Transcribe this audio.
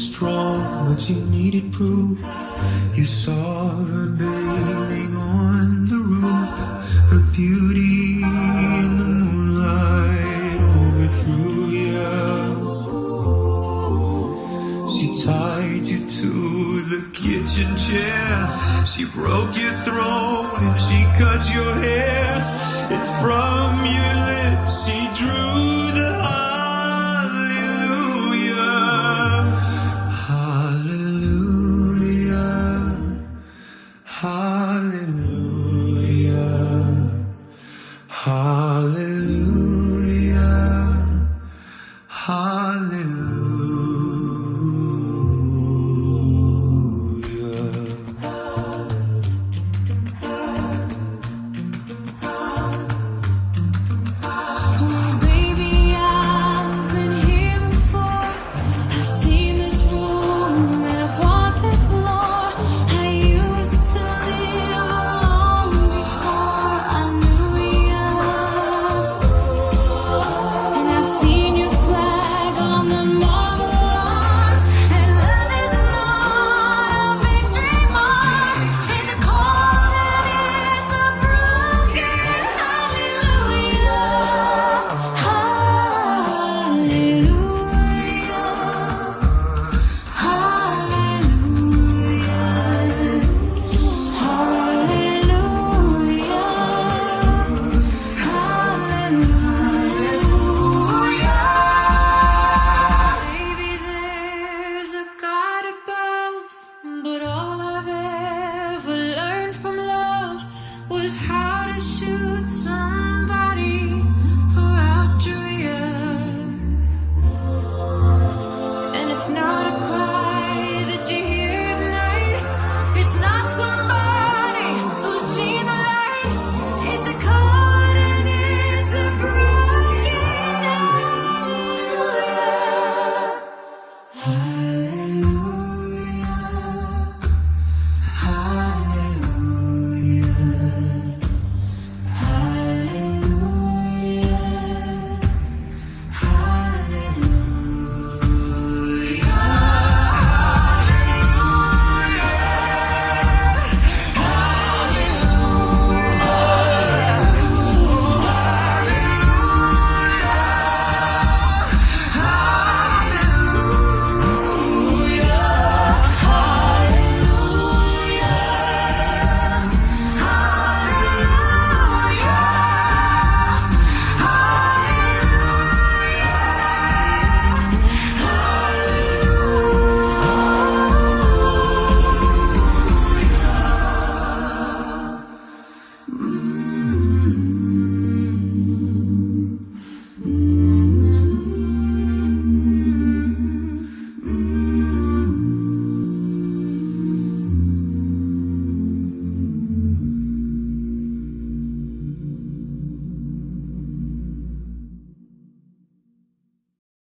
strong, but you needed proof. You saw her bathing on the roof, her beauty in the moonlight overthrew you. She tied you to the kitchen chair. She broke your throat and she cut your hair. And from your lips she how to shoot some